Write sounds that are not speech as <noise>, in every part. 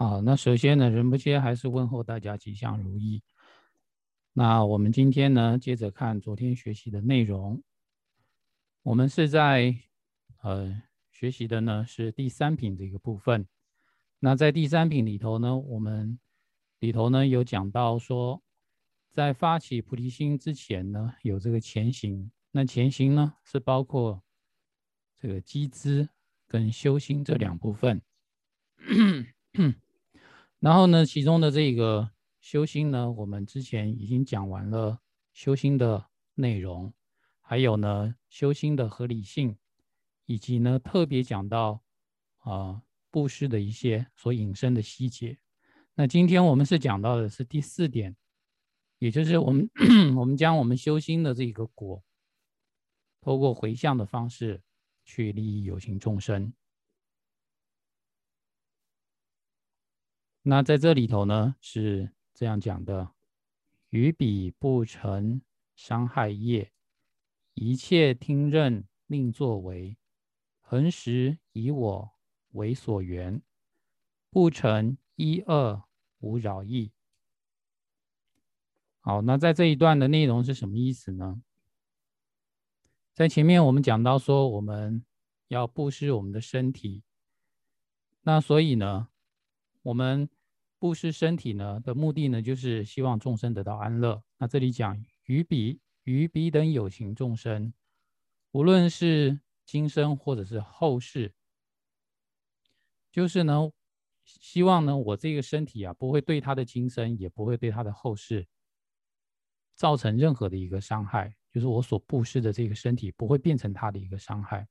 好，那首先呢，仁波切还是问候大家吉祥如意。那我们今天呢，接着看昨天学习的内容。我们是在呃学习的呢是第三品这个部分。那在第三品里头呢，我们里头呢有讲到说，在发起菩提心之前呢，有这个前行。那前行呢是包括这个机资跟修心这两部分。<coughs> 然后呢，其中的这个修心呢，我们之前已经讲完了修心的内容，还有呢修心的合理性，以及呢特别讲到啊布施的一些所引申的细节。那今天我们是讲到的是第四点，也就是我们 <coughs> 我们将我们修心的这个果，透过回向的方式去利益有情众生。那在这里头呢，是这样讲的：于彼不成伤害业，一切听任令作为，恒时以我为所缘，不成一二无扰意。好，那在这一段的内容是什么意思呢？在前面我们讲到说，我们要布施我们的身体，那所以呢，我们。布施身体呢的目的呢，就是希望众生得到安乐。那这里讲于彼于彼等有情众生，无论是今生或者是后世，就是呢，希望呢我这个身体啊，不会对他的今生，也不会对他的后世造成任何的一个伤害。就是我所布施的这个身体不会变成他的一个伤害。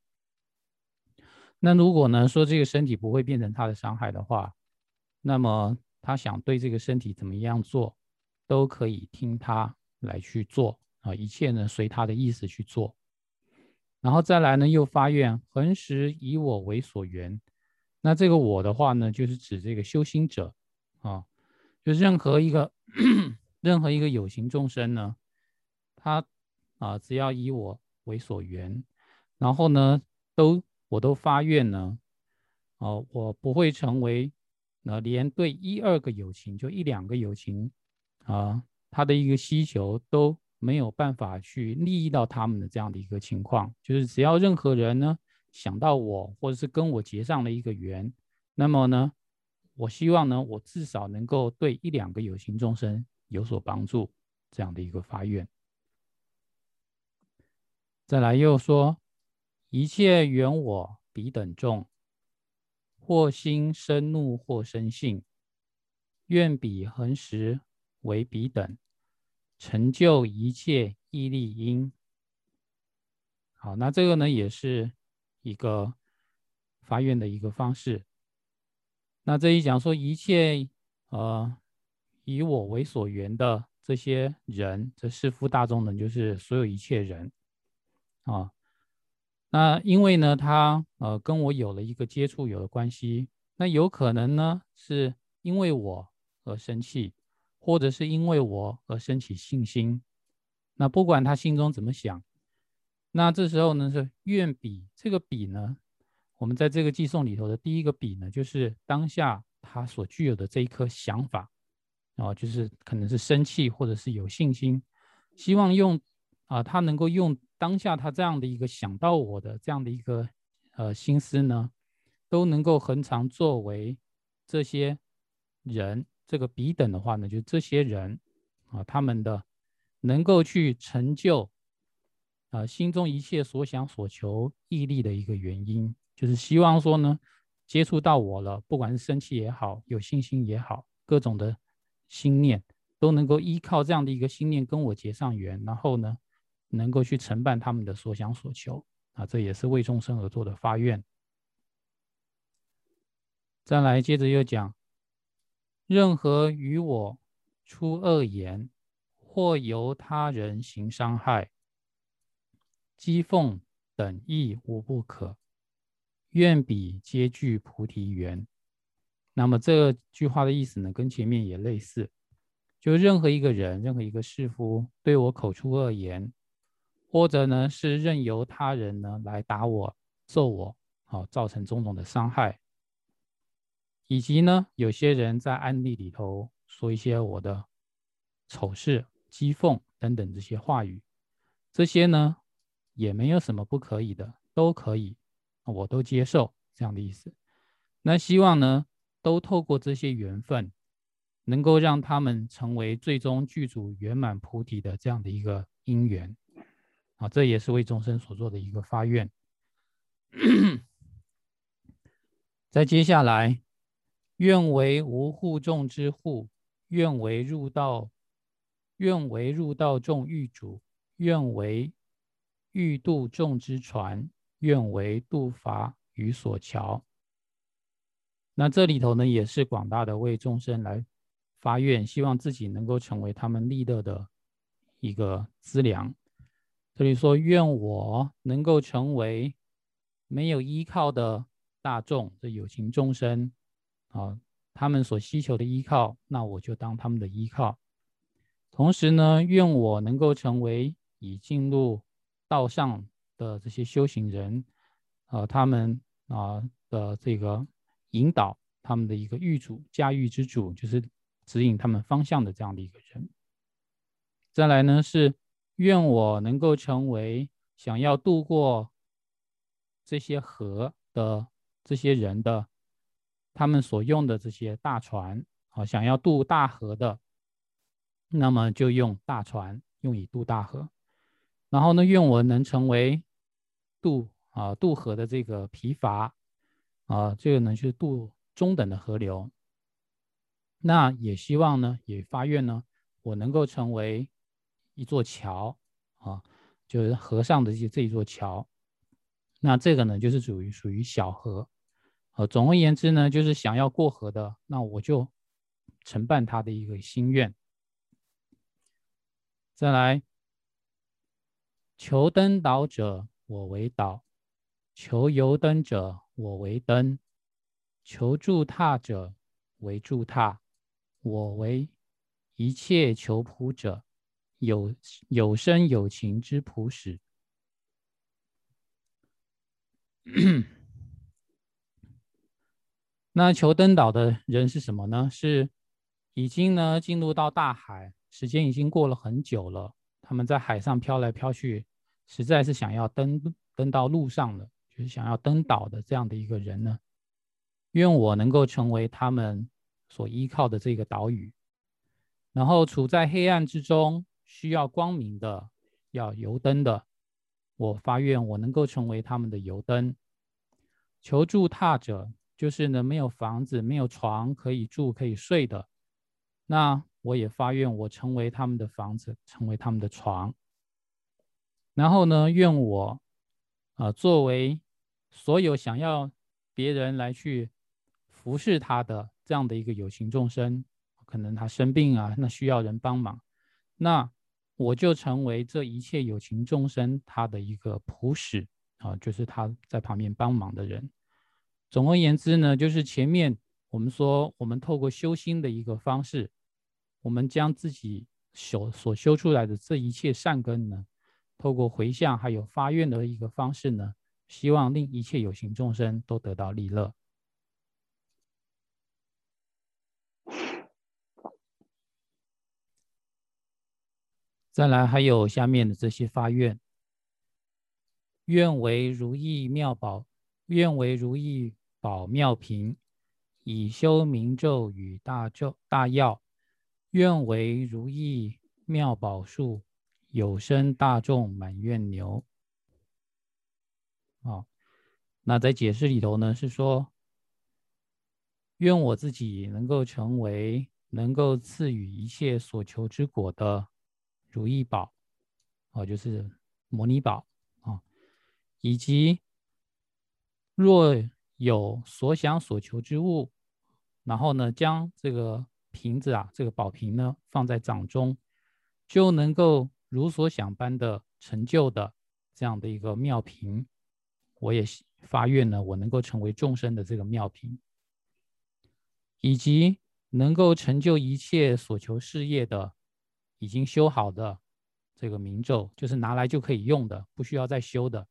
那如果呢说这个身体不会变成他的伤害的话，那么。他想对这个身体怎么样做，都可以听他来去做啊，一切呢随他的意思去做。然后再来呢，又发愿恒时以我为所缘。那这个我的话呢，就是指这个修心者啊，就任何一个任何一个有形众生呢，他啊只要以我为所缘，然后呢都我都发愿呢，哦，我不会成为。那连对一二个友情，就一两个友情，啊，他的一个需求都没有办法去利益到他们的这样的一个情况，就是只要任何人呢想到我，或者是跟我结上了一个缘，那么呢，我希望呢，我至少能够对一两个有情众生有所帮助，这样的一个发愿。再来又说，一切缘我彼等众。或心生怒，或生性，愿彼恒时为彼等，成就一切毅力因。好，那这个呢，也是一个发愿的一个方式。那这一讲说，一切呃以我为所缘的这些人，这世夫大众呢，就是所有一切人啊。那因为呢，他呃跟我有了一个接触，有了关系，那有可能呢是因为我而生气，或者是因为我而升起信心。那不管他心中怎么想，那这时候呢是愿比这个比呢，我们在这个寄送里头的第一个比呢，就是当下他所具有的这一颗想法，啊，就是可能是生气，或者是有信心，希望用啊他能够用。当下他这样的一个想到我的这样的一个呃心思呢，都能够恒常作为这些人这个彼等的话呢，就这些人啊，他们的能够去成就啊心中一切所想所求毅力的一个原因，就是希望说呢，接触到我了，不管是生气也好，有信心也好，各种的心念都能够依靠这样的一个心念跟我结上缘，然后呢。能够去承办他们的所想所求啊，这也是为众生而做的发愿。再来，接着又讲，任何与我出恶言，或由他人行伤害、讥讽等亦无不可。愿彼皆具菩提缘。那么这句话的意思呢，跟前面也类似，就任何一个人，任何一个士夫对我口出恶言。或者呢，是任由他人呢来打我、揍我，好造成种种的伤害。以及呢，有些人在案例里头说一些我的丑事、讥讽等等这些话语，这些呢也没有什么不可以的，都可以，我都接受这样的意思。那希望呢，都透过这些缘分，能够让他们成为最终剧组圆满菩提的这样的一个因缘。啊，这也是为众生所做的一个发愿。<coughs> 在接下来，愿为无护众之护，愿为入道，愿为入道众欲主，愿为欲渡众之船，愿为渡筏与所桥。那这里头呢，也是广大的为众生来发愿，希望自己能够成为他们利乐的一个资粮。这里说：“愿我能够成为没有依靠的大众，这有情众生啊，他们所需求的依靠，那我就当他们的依靠。同时呢，愿我能够成为已进入道上的这些修行人，啊，他们啊的这个引导，他们的一个御主、驾驭之主，就是指引他们方向的这样的一个人。再来呢是。”愿我能够成为想要渡过这些河的这些人的，他们所用的这些大船啊，想要渡大河的，那么就用大船，用以渡大河。然后呢，愿我能成为渡啊渡河的这个疲乏啊，这个呢是渡中等的河流。那也希望呢，也发愿呢，我能够成为。一座桥啊，就是河上的这这一座桥，那这个呢，就是属于属于小河。呃，总而言之呢，就是想要过河的，那我就承办他的一个心愿。再来，求登岛者，我为岛；求游登者，我为登；求助踏者，为助踏；我为一切求仆者。有有生有情之普使，那求登岛的人是什么呢？是已经呢进入到大海，时间已经过了很久了。他们在海上飘来飘去，实在是想要登登到路上了，就是想要登岛的这样的一个人呢。愿我能够成为他们所依靠的这个岛屿，然后处在黑暗之中。需要光明的，要油灯的，我发愿我能够成为他们的油灯。求助踏者，就是呢没有房子、没有床可以住、可以睡的，那我也发愿我成为他们的房子，成为他们的床。然后呢，愿我啊作为所有想要别人来去服侍他的这样的一个有情众生，可能他生病啊，那需要人帮忙，那。我就成为这一切有情众生他的一个普使啊，就是他在旁边帮忙的人。总而言之呢，就是前面我们说，我们透过修心的一个方式，我们将自己修所修出来的这一切善根呢，透过回向还有发愿的一个方式呢，希望令一切有情众生都得到利乐。再来，还有下面的这些发愿：愿为如意妙宝，愿为如意宝妙瓶，以修明咒与大咒大药；愿为如意妙宝树，有生大众满愿牛。啊，那在解释里头呢，是说，愿我自己能够成为能够赐予一切所求之果的。如意宝，哦，就是摩尼宝啊，以及若有所想所求之物，然后呢，将这个瓶子啊，这个宝瓶呢，放在掌中，就能够如所想般的成就的这样的一个妙瓶。我也发愿呢，我能够成为众生的这个妙瓶，以及能够成就一切所求事业的。已经修好的这个名咒，就是拿来就可以用的，不需要再修的。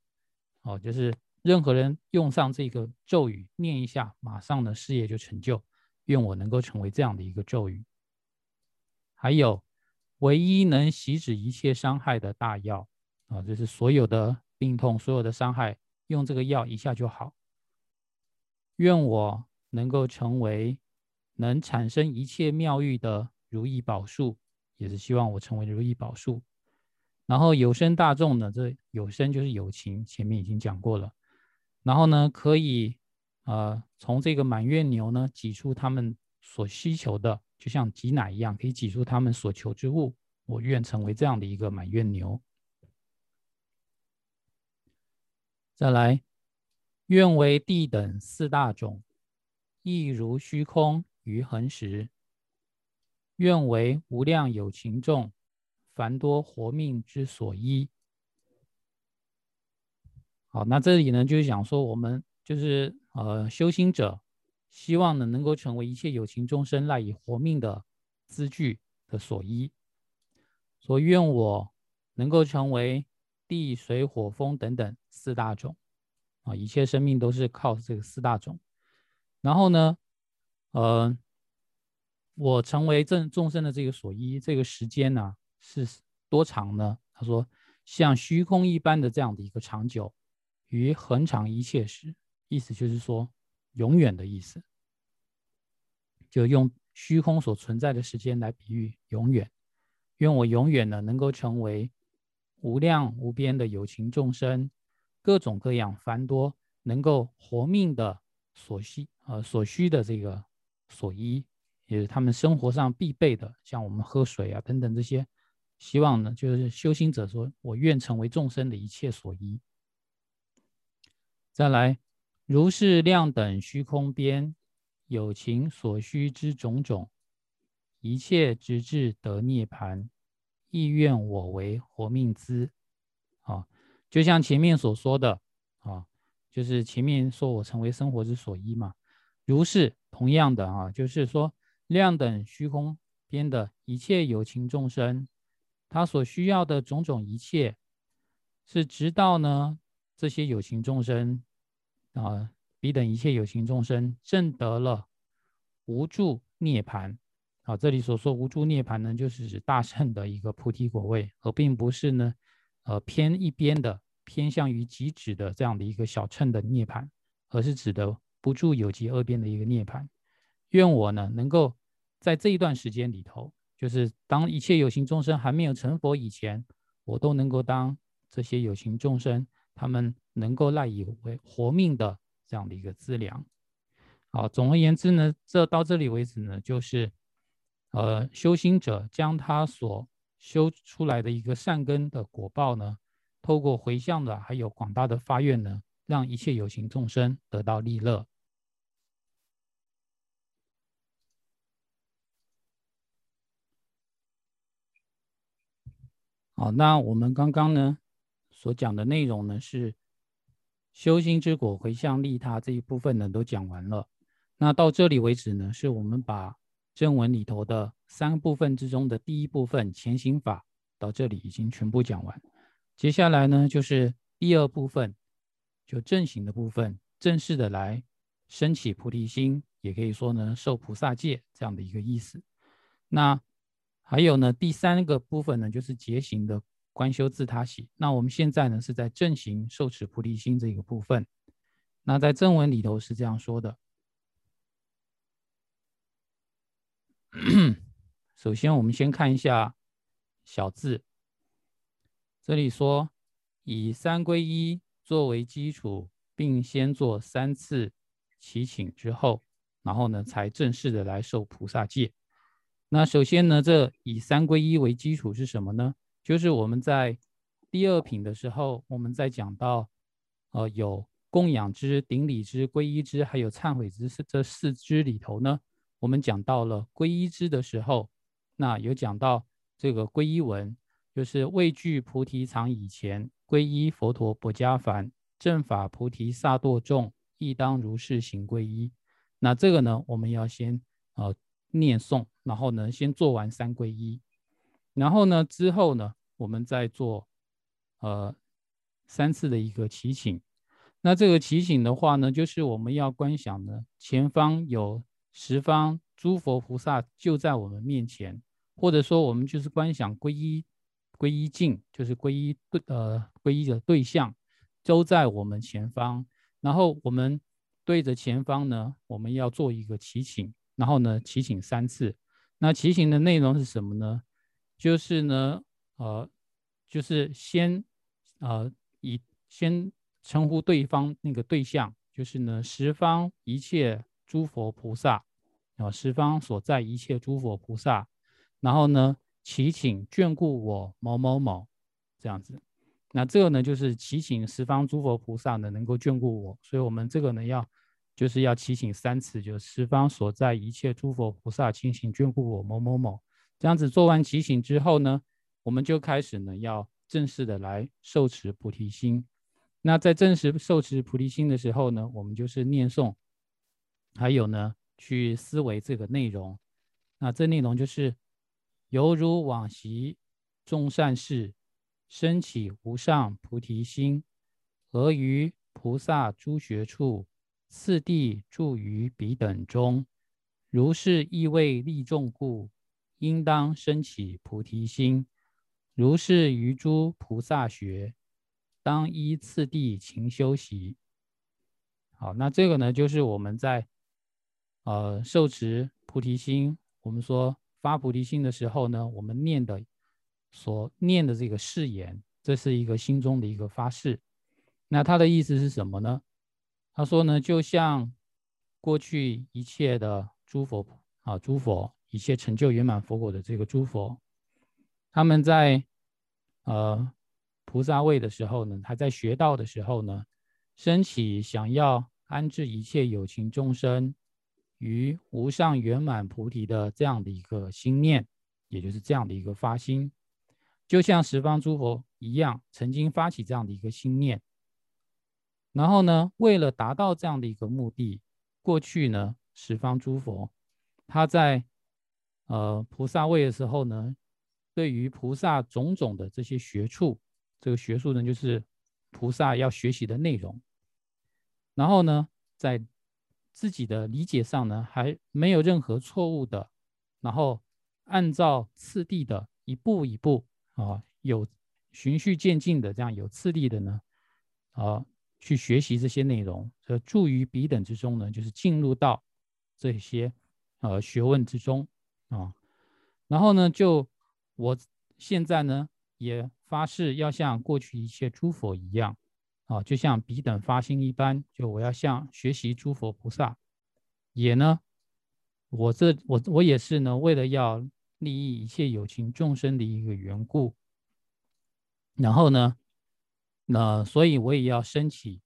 哦，就是任何人用上这个咒语，念一下，马上呢事业就成就。愿我能够成为这样的一个咒语。还有，唯一能洗止一切伤害的大药啊，就是所有的病痛、所有的伤害，用这个药一下就好。愿我能够成为能产生一切妙玉的如意宝树，也是希望我成为如意宝树。然后有生大众呢，这有生就是有情，前面已经讲过了。然后呢，可以呃从这个满月牛呢挤出他们所需求的，就像挤奶一样，可以挤出他们所求之物。我愿成为这样的一个满月牛。再来。愿为地等四大种，亦如虚空于恒时。愿为无量有情众，凡多活命之所依。好，那这里呢，就是讲说，我们就是呃修行者，希望呢能够成为一切有情众生赖以活命的资具的所依。所愿我能够成为地水火风等等四大种。啊，一切生命都是靠这个四大种。然后呢，呃，我成为正众生的这个所依，这个时间呢是多长呢？他说，像虚空一般的这样的一个长久，于恒长一切时，意思就是说永远的意思，就用虚空所存在的时间来比喻永远。愿我永远呢能够成为无量无边的有情众生。各种各样繁多能够活命的所需，呃，所需的这个所依，也是他们生活上必备的，像我们喝水啊等等这些，希望呢，就是修行者说，我愿成为众生的一切所依。再来，如是量等虚空边有情所需之种种，一切直至得涅盘，亦愿我为活命资，啊。就像前面所说的啊，就是前面说我成为生活之所依嘛，如是同样的啊，就是说量等虚空边的一切有情众生，他所需要的种种一切，是直到呢这些有情众生啊，彼等一切有情众生证得了无助涅槃啊，这里所说无助涅槃呢，就是指大圣的一个菩提果位，而并不是呢。呃，偏一边的偏向于极止的这样的一个小乘的涅槃，而是指的不住有极二边的一个涅槃。愿我呢，能够在这一段时间里头，就是当一切有情众生还没有成佛以前，我都能够当这些有情众生他们能够赖以为活命的这样的一个资粮。好，总而言之呢，这到这里为止呢，就是呃，修行者将他所修出来的一个善根的果报呢，透过回向的，还有广大的发愿呢，让一切有情众生得到利乐。好，那我们刚刚呢所讲的内容呢，是修心之果回向利他这一部分呢都讲完了。那到这里为止呢，是我们把。正文里头的三部分之中的第一部分前行法到这里已经全部讲完，接下来呢就是第二部分，就正行的部分，正式的来升起菩提心，也可以说呢受菩萨戒这样的一个意思。那还有呢第三个部分呢就是结行的观修自他喜。那我们现在呢是在正行受持菩提心这个部分。那在正文里头是这样说的。<coughs> 首先，我们先看一下小字。这里说以三归一作为基础，并先做三次祈请之后，然后呢，才正式的来受菩萨戒。那首先呢，这以三归一为基础是什么呢？就是我们在第二品的时候，我们在讲到，呃，有供养之、顶礼之、皈依之，还有忏悔之这四支里头呢。我们讲到了皈依之的时候，那有讲到这个皈依文，就是畏惧菩提藏以前，皈依佛陀不加凡，正法菩提萨埵众，亦当如是行皈依。那这个呢，我们要先呃念诵，然后呢先做完三皈依，然后呢之后呢，我们再做呃三次的一个祈请。那这个祈请的话呢，就是我们要观想呢前方有。十方诸佛菩萨就在我们面前，或者说我们就是观想皈依皈依境，就是皈依对呃皈依的对象都在我们前方，然后我们对着前方呢，我们要做一个祈请，然后呢祈请三次。那祈请的内容是什么呢？就是呢，呃，就是先呃以先称呼对方那个对象，就是呢十方一切诸佛菩萨。啊，十方所在一切诸佛菩萨，然后呢，祈请眷顾我某某某，这样子。那这个呢，就是祈请十方诸佛菩萨呢能够眷顾我，所以我们这个呢要就是要祈请三次，就是十方所在一切诸佛菩萨，请请眷顾我某某某。这样子做完祈请之后呢，我们就开始呢要正式的来受持菩提心。那在正式受持菩提心的时候呢，我们就是念诵，还有呢。去思维这个内容，那这内容就是犹如往昔众善事，升起无上菩提心，而于菩萨诸学处，次第住于彼等中。如是意为利众故，应当升起菩提心。如是于诸菩萨学，当依次第勤修习。好，那这个呢，就是我们在。呃，受持菩提心，我们说发菩提心的时候呢，我们念的所念的这个誓言，这是一个心中的一个发誓。那它的意思是什么呢？他说呢，就像过去一切的诸佛啊，诸佛一切成就圆满佛果的这个诸佛，他们在呃菩萨位的时候呢，还在学道的时候呢，升起想要安置一切有情众生。于无上圆满菩提的这样的一个心念，也就是这样的一个发心，就像十方诸佛一样，曾经发起这样的一个心念。然后呢，为了达到这样的一个目的，过去呢，十方诸佛他在呃菩萨位的时候呢，对于菩萨种种的这些学处，这个学术呢，就是菩萨要学习的内容。然后呢，在自己的理解上呢，还没有任何错误的，然后按照次第的一步一步啊，有循序渐进的这样有次第的呢，啊，去学习这些内容，呃，助于彼等之中呢，就是进入到这些呃学问之中啊，然后呢，就我现在呢也发誓要像过去一切诸佛一样。啊，就像彼等发心一般，就我要向学习诸佛菩萨，也呢，我这我我也是呢，为了要利益一切有情众生的一个缘故，然后呢，那所以我也要升起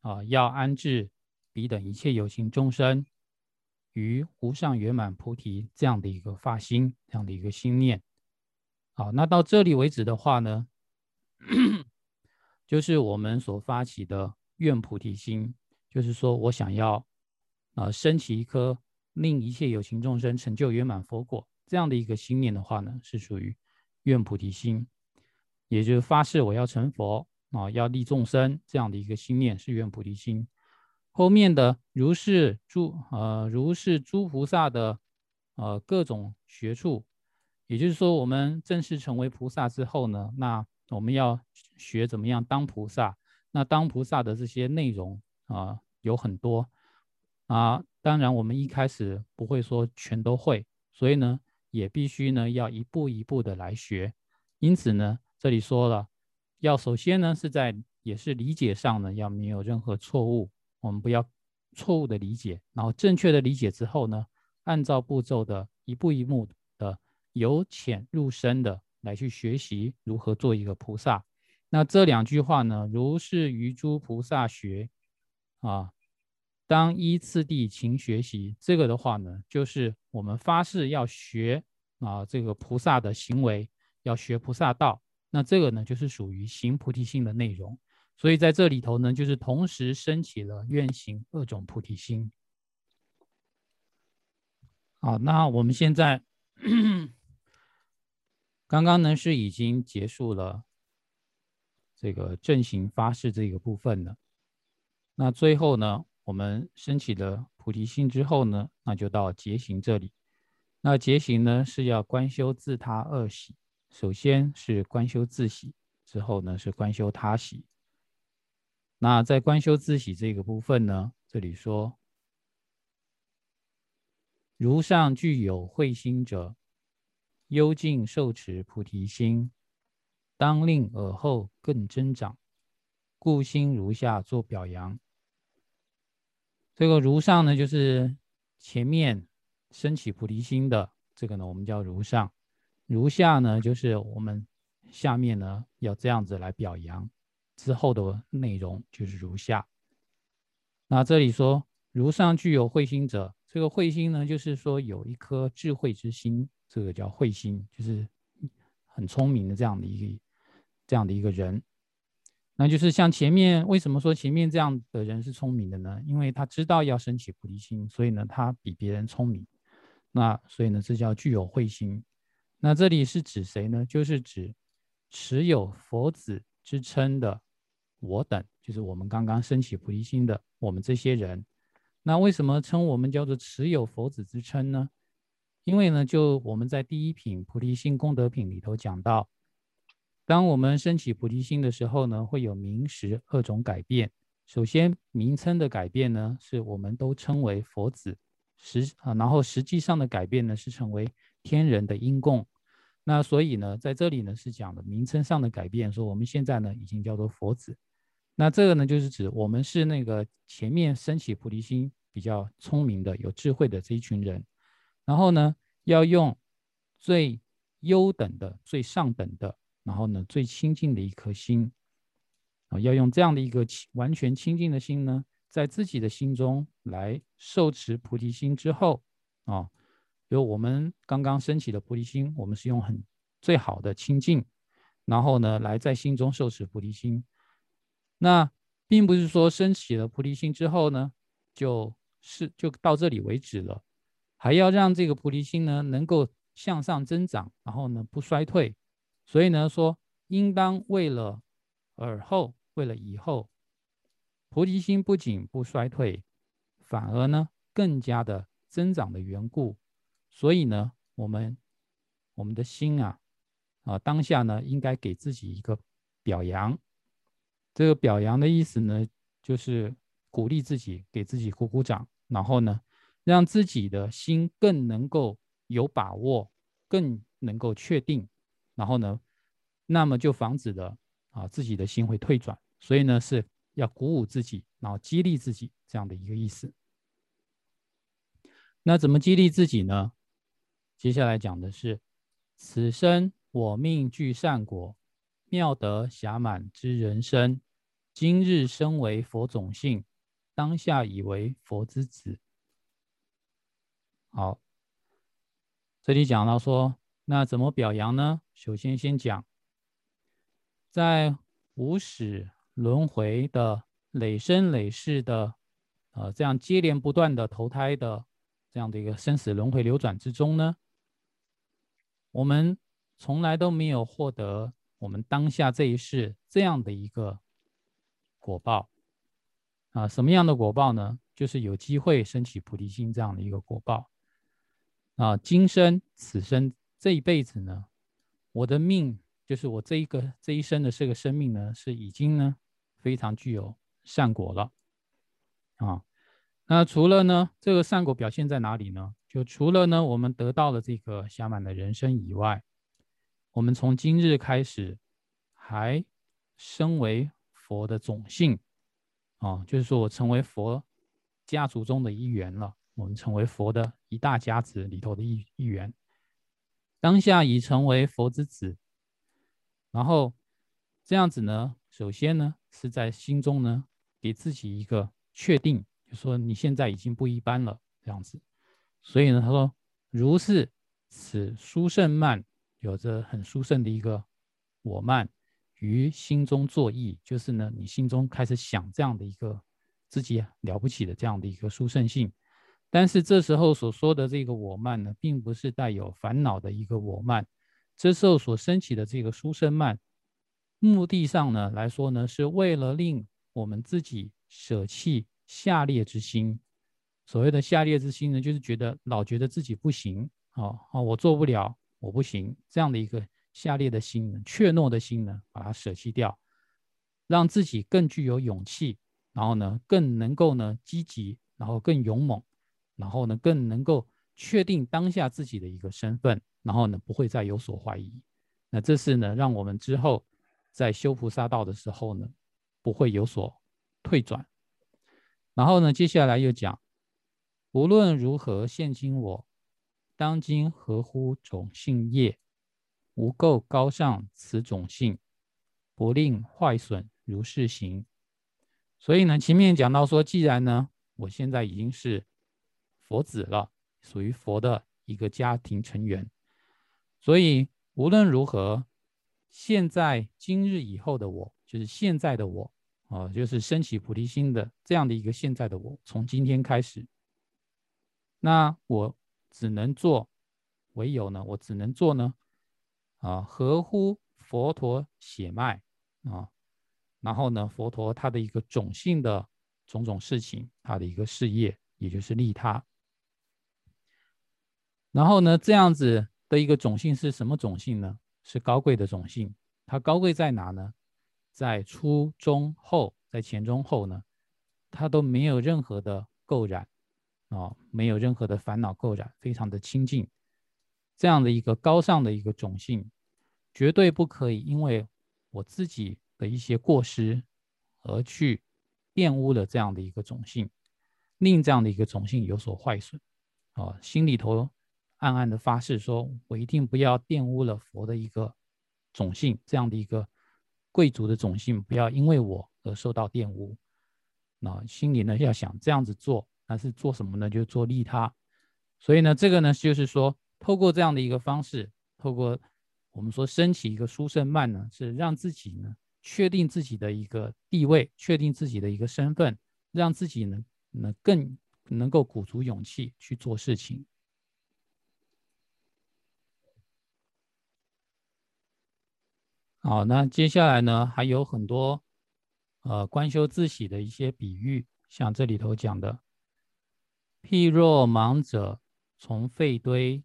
啊，要安置彼等一切有情众生于无上圆满菩提这样的一个发心，这样的一个心念。好，那到这里为止的话呢。<coughs> 就是我们所发起的愿菩提心，就是说我想要，啊，升起一颗令一切有情众生成就圆满佛果这样的一个心念的话呢，是属于愿菩提心，也就是发誓我要成佛啊，要利众生这样的一个心念是愿菩提心。后面的如是诸呃如是诸菩萨的呃各种学处，也就是说我们正式成为菩萨之后呢，那。我们要学怎么样当菩萨，那当菩萨的这些内容啊有很多啊，当然我们一开始不会说全都会，所以呢也必须呢要一步一步的来学。因此呢这里说了，要首先呢是在也是理解上呢要没有任何错误，我们不要错误的理解，然后正确的理解之后呢，按照步骤的一步一步的由浅入深的。来去学习如何做一个菩萨。那这两句话呢？如是于诸菩萨学啊，当依次第勤学习。这个的话呢，就是我们发誓要学啊，这个菩萨的行为，要学菩萨道。那这个呢，就是属于行菩提心的内容。所以在这里头呢，就是同时升起了愿行二种菩提心。好，那我们现在。刚刚呢是已经结束了这个正行发誓这个部分了。那最后呢，我们升起了菩提心之后呢，那就到结行这里。那结行呢是要观修自他二喜，首先是观修自喜，之后呢是观修他喜。那在观修自喜这个部分呢，这里说：如上具有慧心者，幽静受持菩提心，当令耳后更增长，故心如下做表扬。这个如上呢，就是前面。升起菩提心的这个呢，我们叫如上；如下呢，就是我们下面呢要这样子来表扬之后的内容，就是如下。那这里说如上具有慧心者，这个慧心呢，就是说有一颗智慧之心，这个叫慧心，就是很聪明的这样的一个这样的一个人。那就是像前面为什么说前面这样的人是聪明的呢？因为他知道要升起菩提心，所以呢，他比别人聪明。那所以呢，这叫具有慧心。那这里是指谁呢？就是指持有佛子之称的我等，就是我们刚刚升起菩提心的我们这些人。那为什么称我们叫做持有佛子之称呢？因为呢，就我们在第一品菩提心功德品里头讲到，当我们升起菩提心的时候呢，会有名实二种改变。首先，名称的改变呢，是我们都称为佛子。实啊，然后实际上的改变呢，是成为天人的因供。那所以呢，在这里呢是讲的名称上的改变，说我们现在呢已经叫做佛子。那这个呢就是指我们是那个前面升起菩提心比较聪明的、有智慧的这一群人。然后呢，要用最优等的、最上等的，然后呢最清净的一颗心啊，要用这样的一个完全清净的心呢。在自己的心中来受持菩提心之后，啊，如我们刚刚升起的菩提心，我们是用很最好的清净，然后呢，来在心中受持菩提心。那并不是说升起了菩提心之后呢，就是就到这里为止了，还要让这个菩提心呢能够向上增长，然后呢不衰退。所以呢说，应当为了尔后，为了以后。菩提心不仅不衰退，反而呢更加的增长的缘故。所以呢，我们我们的心啊啊当下呢应该给自己一个表扬。这个表扬的意思呢，就是鼓励自己，给自己鼓鼓掌，然后呢让自己的心更能够有把握，更能够确定，然后呢，那么就防止了啊自己的心会退转。所以呢是。要鼓舞自己，然后激励自己，这样的一个意思。那怎么激励自己呢？接下来讲的是：此生我命具善果，妙德暇满之人生。今日身为佛种性，当下已为佛之子。好，这里讲到说，那怎么表扬呢？首先先讲，在无始。轮回的累生累世的，呃，这样接连不断的投胎的这样的一个生死轮回流转之中呢，我们从来都没有获得我们当下这一世这样的一个果报啊，什么样的果报呢？就是有机会升起菩提心这样的一个果报啊。今生此生这一辈子呢，我的命就是我这一个这一生的这个生命呢，是已经呢。非常具有善果了啊！那除了呢，这个善果表现在哪里呢？就除了呢，我们得到了这个暇满的人生以外，我们从今日开始还身为佛的种姓啊，就是说我成为佛家族中的一员了，我们成为佛的一大家子里头的一一员，当下已成为佛之子，然后这样子呢，首先呢。是在心中呢，给自己一个确定，就说你现在已经不一般了，这样子。所以呢，他说如是此殊胜慢，有着很殊胜的一个我慢于心中作意，就是呢，你心中开始想这样的一个自己了不起的这样的一个殊胜性。但是这时候所说的这个我慢呢，并不是带有烦恼的一个我慢，这时候所升起的这个殊胜慢。目的上呢来说呢，是为了令我们自己舍弃下列之心，所谓的下劣之心呢，就是觉得老觉得自己不行，哦哦，我做不了，我不行，这样的一个下劣的心呢，怯懦的心呢，把它舍弃掉，让自己更具有勇气，然后呢，更能够呢积极，然后更勇猛，然后呢，更能够确定当下自己的一个身份，然后呢，不会再有所怀疑。那这是呢，让我们之后在修菩萨道的时候呢，不会有所退转。然后呢，接下来又讲，无论如何现今我，当今合乎种性业，无垢高尚此种性，不令坏损如是行。所以呢，前面讲到说，既然呢，我现在已经是佛子了，属于佛的一个家庭成员，所以无论如何，现在今日以后的我，就是现在的我。啊，就是升起菩提心的这样的一个现在的我，从今天开始，那我只能做，唯有呢，我只能做呢，啊，合乎佛陀血脉啊，然后呢，佛陀他的一个种性的种种事情，他的一个事业，也就是利他。然后呢，这样子的一个种性是什么种性呢？是高贵的种性。它高贵在哪呢？在初中后，在前中后呢，他都没有任何的垢染，啊，没有任何的烦恼垢染，非常的清净。这样的一个高尚的一个种性，绝对不可以因为我自己的一些过失而去玷污了这样的一个种性，令这样的一个种性有所坏损。啊，心里头暗暗的发誓说，我一定不要玷污了佛的一个种性，这样的一个。贵族的种姓不要因为我而受到玷污，那心里呢要想这样子做，那是做什么呢？就做利他。所以呢，这个呢就是说，透过这样的一个方式，透过我们说升起一个殊胜慢呢，是让自己呢确定自己的一个地位，确定自己的一个身份，让自己呢能更能够鼓足勇气去做事情。好，那接下来呢，还有很多呃观修自喜的一些比喻，像这里头讲的，譬若盲者从废堆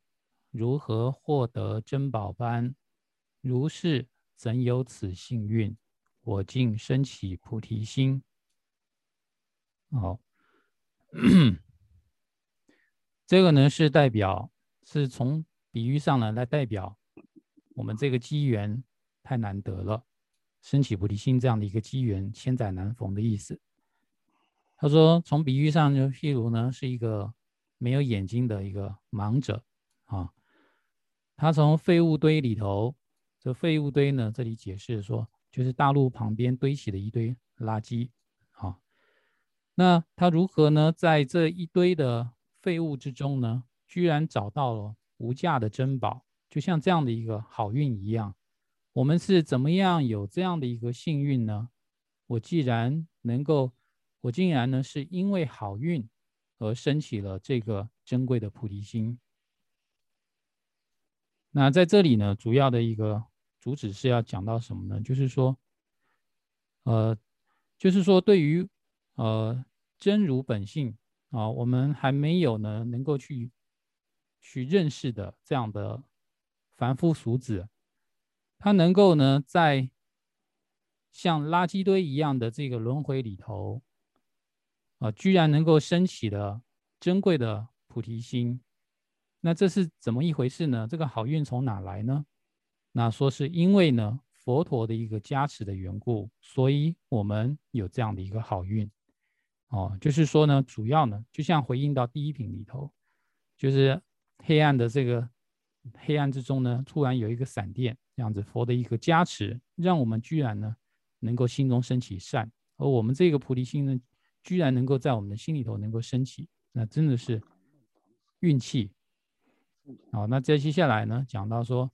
如何获得珍宝般，如是怎有此幸运？我竟生起菩提心。好，<coughs> 这个呢是代表，是从比喻上呢来代表我们这个机缘。太难得了，升起菩提心这样的一个机缘，千载难逢的意思。他说，从比喻上就譬如呢，是一个没有眼睛的一个盲者啊，他从废物堆里头，这废物堆呢，这里解释说，就是大陆旁边堆起的一堆垃圾啊。那他如何呢，在这一堆的废物之中呢，居然找到了无价的珍宝，就像这样的一个好运一样。我们是怎么样有这样的一个幸运呢？我既然能够，我竟然呢是因为好运而升起了这个珍贵的菩提心。那在这里呢，主要的一个主旨是要讲到什么呢？就是说，呃，就是说对于呃真如本性啊，我们还没有呢能够去去认识的这样的凡夫俗子。他能够呢，在像垃圾堆一样的这个轮回里头，啊，居然能够升起的珍贵的菩提心，那这是怎么一回事呢？这个好运从哪来呢？那说是因为呢，佛陀的一个加持的缘故，所以我们有这样的一个好运。哦，就是说呢，主要呢，就像回应到第一品里头，就是黑暗的这个黑暗之中呢，突然有一个闪电。这样子佛的一个加持，让我们居然呢能够心中升起善，而我们这个菩提心呢，居然能够在我们的心里头能够升起，那真的是运气。好，那再接下来呢，讲到说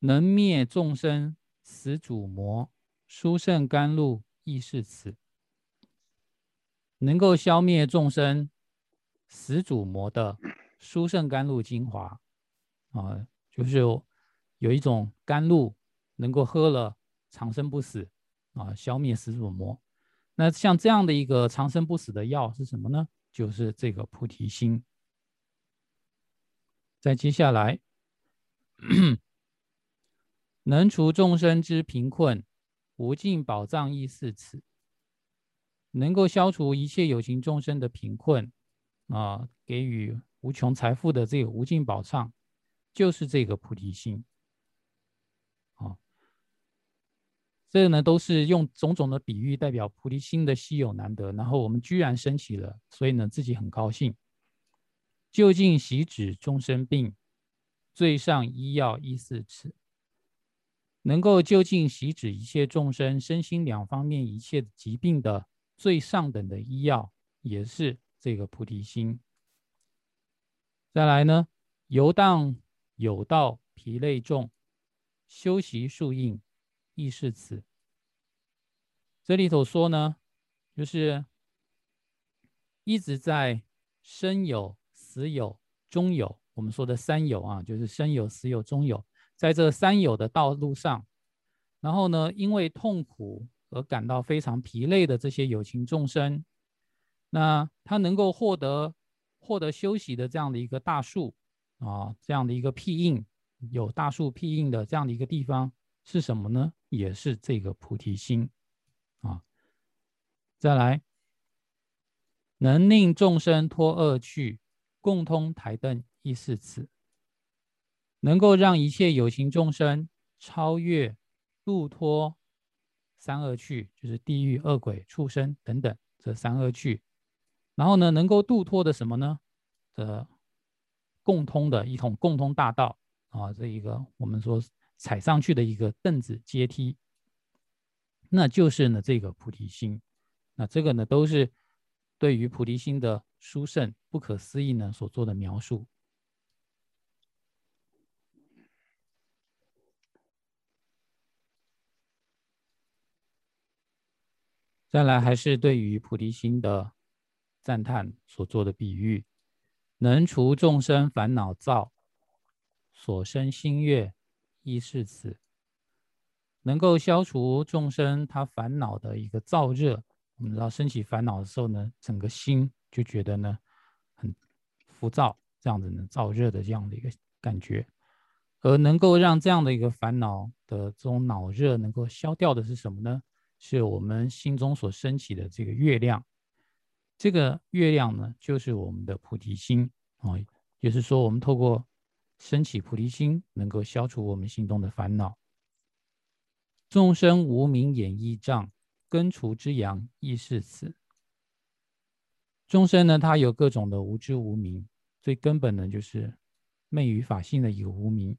能灭众生死主魔，殊胜甘露亦是此，能够消灭众生死主魔的殊胜甘露精华啊，就是。有一种甘露，能够喝了长生不死，啊，消灭死主魔。那像这样的一个长生不死的药是什么呢？就是这个菩提心。再接下来，<coughs> 能除众生之贫困，无尽宝藏亦是此。能够消除一切有情众生的贫困，啊，给予无穷财富的这个无尽宝藏，就是这个菩提心。啊，这个呢都是用种种的比喻代表菩提心的稀有难得。然后我们居然升起了，所以呢自己很高兴。就近习止众生病，最上医药医四次。能够就近习止一切众生身心两方面一切疾病的。最上等的医药也是这个菩提心。再来呢，游荡有道疲累重，修习树印亦是此。这里头说呢，就是一直在生有、死有、终有，我们说的三有啊，就是生有、死有、终有，在这三有的道路上，然后呢，因为痛苦。而感到非常疲累的这些有情众生，那他能够获得获得休息的这样的一个大树啊，这样的一个庇应，有大树庇应的这样的一个地方是什么呢？也是这个菩提心啊。再来，能令众生脱恶趣，共通台灯亦是此，能够让一切有情众生超越度脱。三恶趣就是地狱、恶鬼、畜生等等这三恶趣，然后呢，能够度脱的什么呢？的共通的一统共通大道啊，这一个我们说踩上去的一个凳子阶梯，那就是呢这个菩提心。那这个呢都是对于菩提心的殊胜不可思议呢所做的描述。再来，还是对于菩提心的赞叹所做的比喻，能除众生烦恼躁，所生心悦，亦是此。能够消除众生他烦恼的一个燥热。我们知道，升起烦恼的时候呢，整个心就觉得呢很浮躁，这样子呢燥热的这样的一个感觉。而能够让这样的一个烦恼的这种脑热能够消掉的是什么呢？是我们心中所升起的这个月亮，这个月亮呢，就是我们的菩提心啊。也是说，我们透过升起菩提心，能够消除我们心中的烦恼。众生无明眼翳障，根除之阳亦是此。众生呢，他有各种的无知无明，最根本的就是昧于法性的一个无明。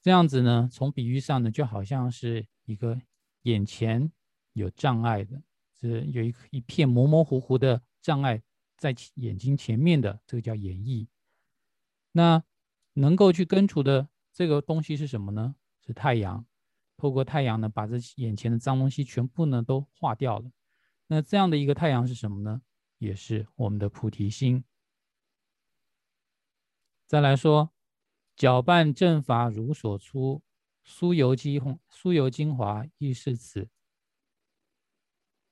这样子呢，从比喻上呢，就好像是一个。眼前有障碍的，是有一一片模模糊糊的障碍在眼睛前面的，这个叫眼翳。那能够去根除的这个东西是什么呢？是太阳。透过太阳呢，把这眼前的脏东西全部呢都化掉了。那这样的一个太阳是什么呢？也是我们的菩提心。再来说，搅拌正法如所出。酥油精酥油精华亦是此。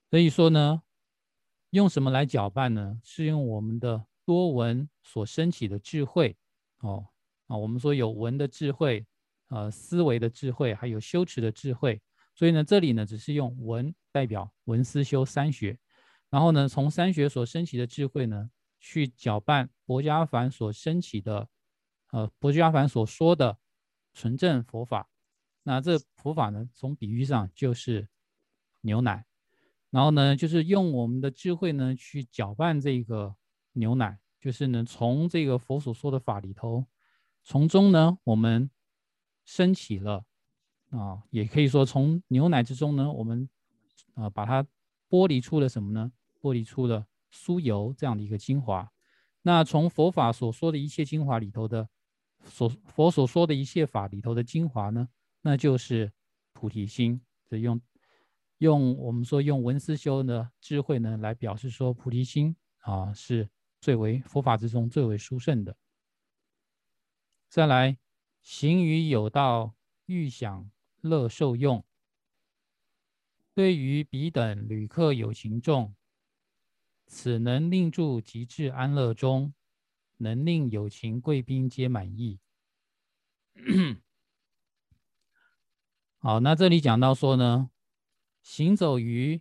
所以说呢，用什么来搅拌呢？是用我们的多闻所升起的智慧哦我们说有闻的智慧，呃，思维的智慧，还有修持的智慧。所以呢，这里呢只是用闻代表闻思修三学，然后呢，从三学所升起的智慧呢，去搅拌薄伽梵所升起的，呃，薄伽梵所说的纯正佛法。那这佛法呢，从比喻上就是牛奶，然后呢，就是用我们的智慧呢去搅拌这个牛奶，就是呢从这个佛所说的法里头，从中呢我们升起了啊，也可以说从牛奶之中呢，我们啊把它剥离出了什么呢？剥离出了酥油这样的一个精华。那从佛法所说的一切精华里头的所佛所说的一切法里头的精华呢？那就是菩提心，这用用我们说用文思修的智慧呢来表示说菩提心啊是最为佛法之中最为殊胜的。再来行于有道，欲享乐受用。对于彼等旅客有情众，此能令住极致安乐中，能令有情贵宾皆满意。<coughs> 好，那这里讲到说呢，行走于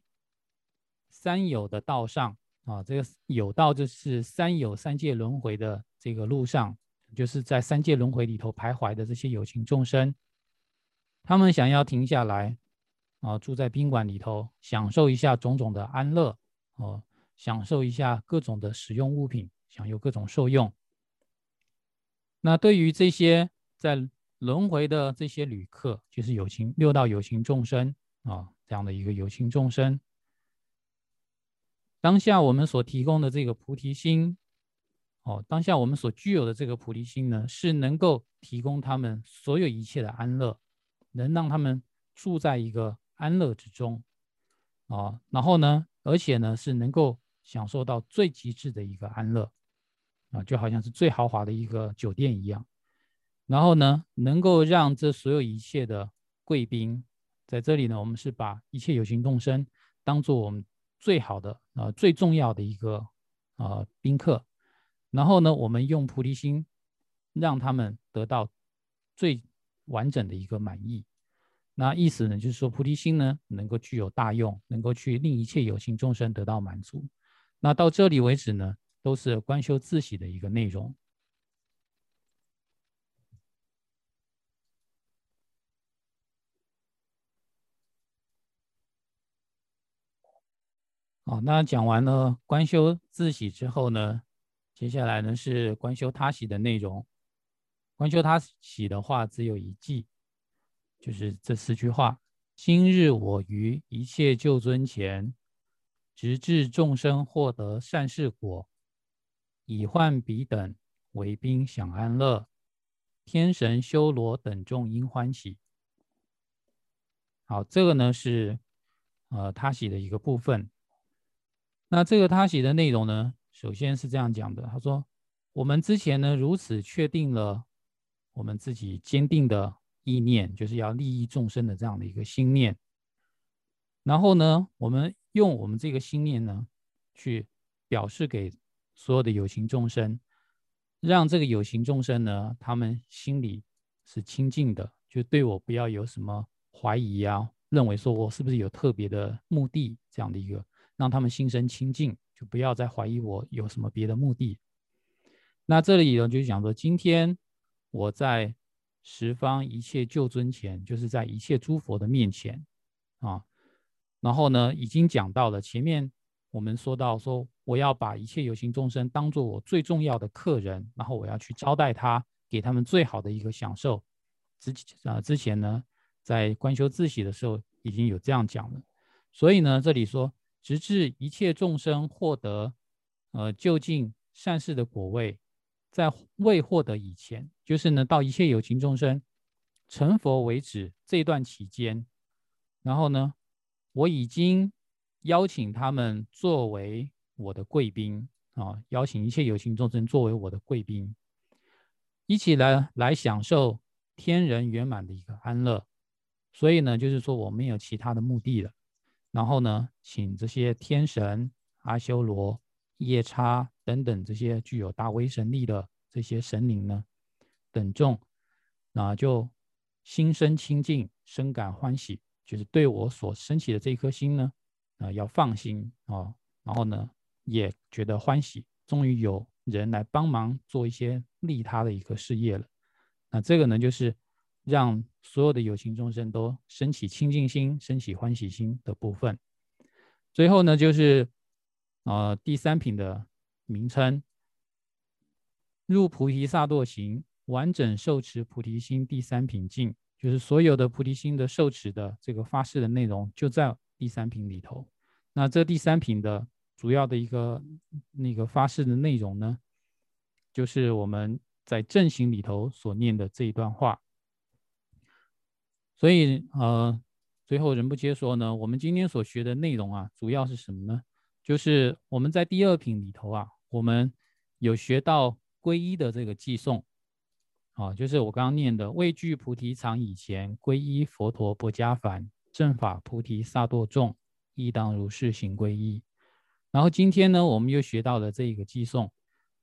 三有的道上啊，这个有道就是三有三界轮回的这个路上，就是在三界轮回里头徘徊的这些有情众生，他们想要停下来啊，住在宾馆里头，享受一下种种的安乐哦。享受一下各种的使用物品，享有各种受用。那对于这些在轮回的这些旅客，就是有情六道有情众生啊，这样的一个有情众生，当下我们所提供的这个菩提心，哦，当下我们所具有的这个菩提心呢，是能够提供他们所有一切的安乐，能让他们住在一个安乐之中，啊，然后呢，而且呢，是能够。享受到最极致的一个安乐，啊，就好像是最豪华的一个酒店一样。然后呢，能够让这所有一切的贵宾在这里呢，我们是把一切有情众生当做我们最好的啊最重要的一个啊宾客。然后呢，我们用菩提心让他们得到最完整的一个满意。那意思呢，就是说菩提心呢能够具有大用，能够去令一切有情众生得到满足。那到这里为止呢，都是观修自喜的一个内容。好，那讲完了观修自喜之后呢，接下来呢是观修他喜的内容。观修他喜的话，只有一句，就是这四句话：今日我于一切救尊前。直至众生获得善事果，以患彼等为宾享安乐，天神修罗等众应欢喜。好，这个呢是呃他喜的一个部分。那这个他喜的内容呢，首先是这样讲的：他说，我们之前呢如此确定了我们自己坚定的意念，就是要利益众生的这样的一个心念。然后呢，我们。用我们这个心念呢，去表示给所有的有情众生，让这个有情众生呢，他们心里是清净的，就对我不要有什么怀疑啊，认为说我是不是有特别的目的这样的一个，让他们心生清净，不要再怀疑我有什么别的目的。那这里呢，就讲说，今天我在十方一切救尊前，就是在一切诸佛的面前啊。然后呢，已经讲到了前面，我们说到说，我要把一切有情众生当做我最重要的客人，然后我要去招待他，给他们最好的一个享受。之啊之前呢，在观修自喜的时候已经有这样讲了。所以呢，这里说，直至一切众生获得呃就近善事的果位，在未获得以前，就是呢到一切有情众生成佛为止这段期间，然后呢。我已经邀请他们作为我的贵宾啊，邀请一切有情众生作为我的贵宾，一起来来享受天人圆满的一个安乐。所以呢，就是说我没有其他的目的了。然后呢，请这些天神、阿修罗、夜叉等等这些具有大威神力的这些神灵呢，等众，那就心生清净，深感欢喜。就是对我所升起的这一颗心呢，啊，要放心啊，然后呢，也觉得欢喜，终于有人来帮忙做一些利他的一个事业了。那这个呢，就是让所有的有情众生都升起清净心、升起欢喜心的部分。最后呢，就是呃第三品的名称，入菩提萨埵行，完整受持菩提心第三品境。就是所有的菩提心的受持的这个发誓的内容，就在第三品里头。那这第三品的主要的一个那个发誓的内容呢，就是我们在正行里头所念的这一段话。所以呃，最后人不接说呢，我们今天所学的内容啊，主要是什么呢？就是我们在第二品里头啊，我们有学到皈依的这个寄诵。啊，就是我刚刚念的“畏惧菩提场以前，皈依佛陀不加凡，正法菩提萨埵众，亦当如是行皈依。”然后今天呢，我们又学到了这一个寄颂，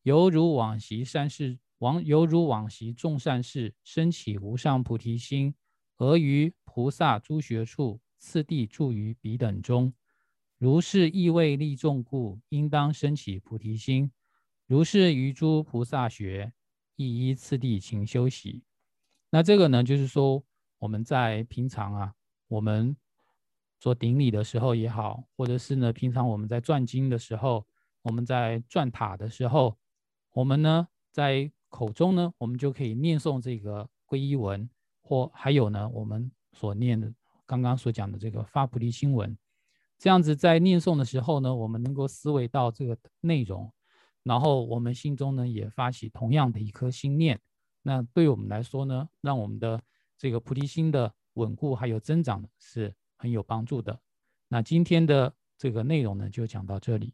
犹如往昔善事，往犹如往昔众善事，升起无上菩提心，而于菩萨诸学处，次第住于彼等中。如是意味利众故，应当升起菩提心。如是于诸菩萨学，亦依次第勤修习。那这个呢，就是说我们在平常啊，我们。做顶礼的时候也好，或者是呢，平常我们在转经的时候，我们在转塔的时候，我们呢在口中呢，我们就可以念诵这个皈依文，或还有呢，我们所念的刚刚所讲的这个发菩提心文，这样子在念诵的时候呢，我们能够思维到这个内容，然后我们心中呢也发起同样的一颗心念，那对我们来说呢，让我们的这个菩提心的稳固还有增长是。很有帮助的。那今天的这个内容呢，就讲到这里。